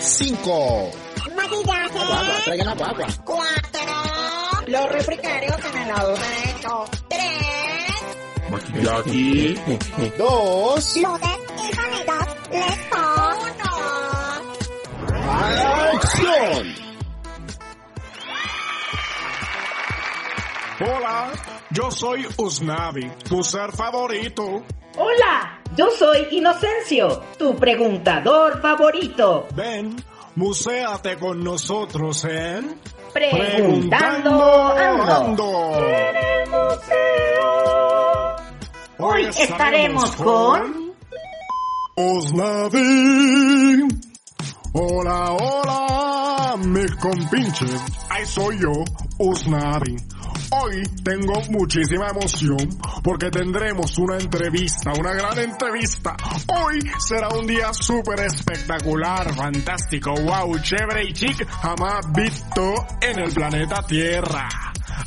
5. Maquillaje. Traigan agua, agua. Cuatro. Los refrigerios en el lado derecho. Tres. Maquillaje. 2. Luces y sonidos. Listo. Uno. ¡Acción! Hola, yo soy Usnavi, tu ser favorito. Hola, yo soy Inocencio, tu preguntador favorito. Ven, muséate con nosotros en Preguntando Ando. Ando. En el museo. Hoy estaremos con... Usnavi. Hola, hola, mis compinches. Ahí soy yo, Usnavi. Hoy tengo muchísima emoción porque tendremos una entrevista, una gran entrevista. Hoy será un día súper espectacular, fantástico, wow, chévere y chic, jamás visto en el planeta Tierra.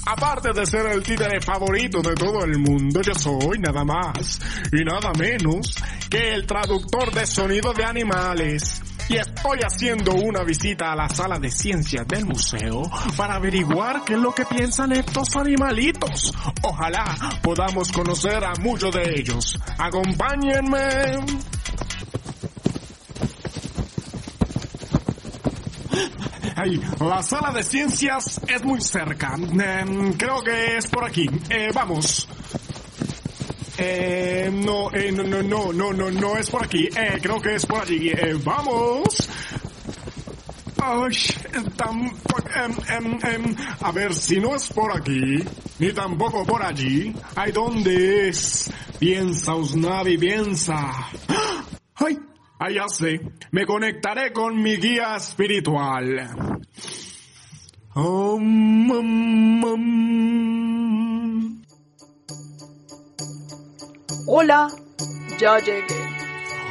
Aparte de ser el títere favorito de todo el mundo, yo soy nada más y nada menos que el traductor de sonido de animales. Y estoy haciendo una visita a la sala de ciencias del museo para averiguar qué es lo que piensan estos animalitos. Ojalá podamos conocer a muchos de ellos. Acompáñenme. Ay, la sala de ciencias es muy cerca. Em, creo que es por aquí. Eh, vamos. Eh, no, eh, no, no, no, no, no, no es por aquí. Eh, creo que es por allí. Eh, vamos. Ay, tam- em, em, em, a ver, si no es por aquí, ni tampoco por allí, ¿ay dónde es? Piensa, Usnavi, piensa. ¡Ay! Ay, ya sé. Me conectaré con mi guía espiritual. Um. Hola, ya llegué.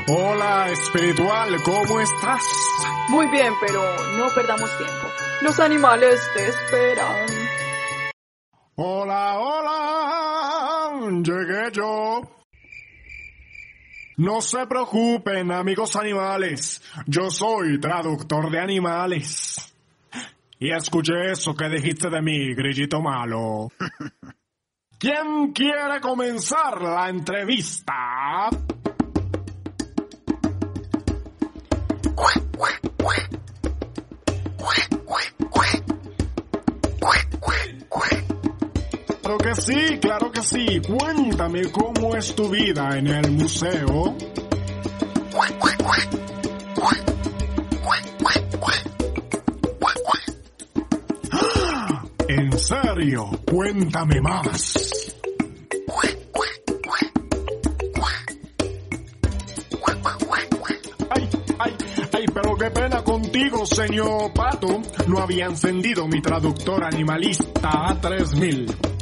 Hola, espiritual, ¿cómo estás? Muy bien, pero no perdamos tiempo. Los animales te esperan. Hola, hola, llegué yo. No se preocupen, amigos animales. Yo soy traductor de animales. Y escuché eso que dijiste de mí, grillito malo. ¿Quién quiere comenzar la entrevista? Claro que sí, claro que sí. Cuéntame cómo es tu vida en el museo. serio, cuéntame más. Ay, ay, ay, pero qué pena contigo, señor Pato. No había encendido mi traductor animalista A3000.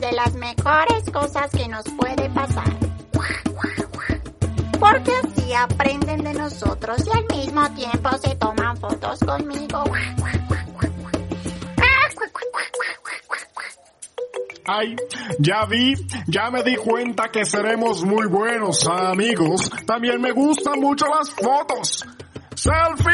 De las mejores cosas que nos puede pasar. Porque así aprenden de nosotros y al mismo tiempo se toman fotos conmigo. Ay, ya vi, ya me di cuenta que seremos muy buenos amigos. También me gustan mucho las fotos. ¡Selfie!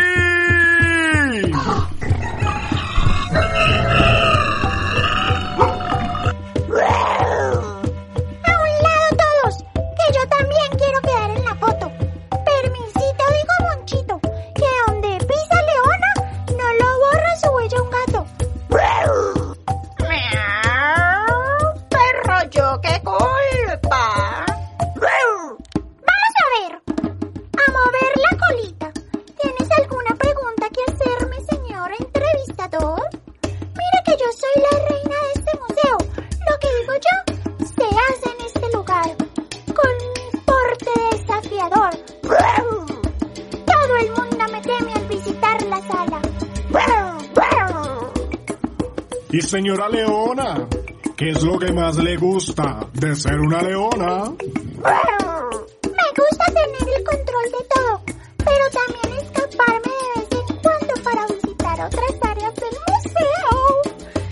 Y señora Leona, ¿qué es lo que más le gusta de ser una leona? Me gusta tener el control de todo, pero también escaparme de vez en cuando para visitar otras áreas del museo.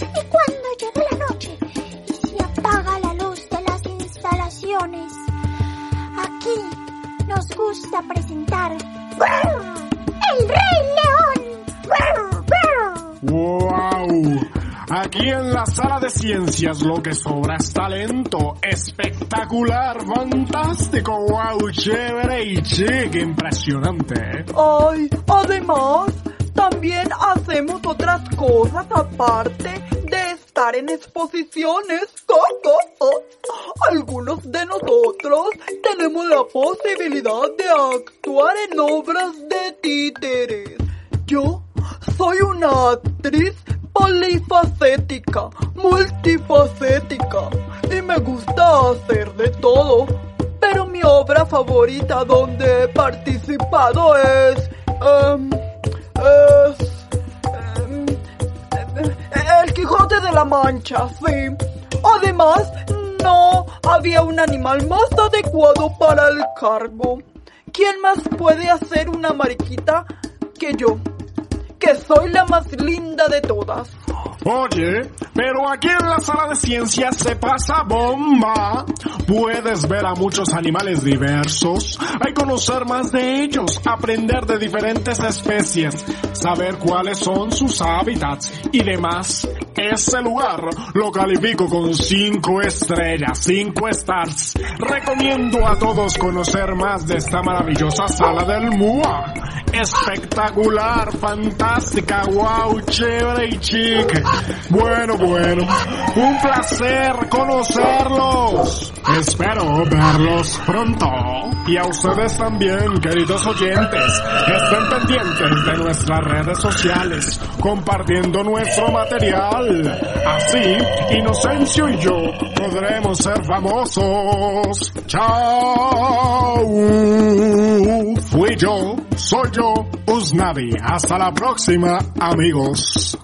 Y cuando llega la noche y se apaga la luz de las instalaciones, aquí nos gusta presentar El Rey León. ¡Wow! Aquí en la sala de ciencias lo que sobra es talento. Espectacular, fantástico, wow, chévere y chic, impresionante. Ay, además, también hacemos otras cosas aparte de estar en exposiciones. Algunos de nosotros tenemos la posibilidad de actuar en obras de títeres. Yo soy una actriz polifacética, multifacética y me gusta hacer de todo. Pero mi obra favorita donde he participado es... em, es... em, el Quijote de la Mancha, sí. Además, no había un animal más adecuado para el cargo. ¿Quién más puede hacer una mariquita que yo? Que soy la más linda de todas. Oye, pero aquí en la sala de ciencias se pasa bomba. Puedes ver a muchos animales diversos, hay conocer más de ellos, aprender de diferentes especies, saber cuáles son sus hábitats y demás. Ese lugar lo califico con 5 estrellas, 5 stars. Recomiendo a todos conocer más de esta maravillosa sala del MUA. Espectacular, fantástica, wow, chévere y chic. Bueno, bueno, un placer conocerlos. Espero verlos pronto. Y a ustedes también, queridos oyentes, estén pendientes de nuestras redes sociales, compartiendo nuestro material. Así, Inocencio y yo podremos ser famosos. Chao. Fui yo, soy yo, Usnavi. Hasta la próxima, amigos.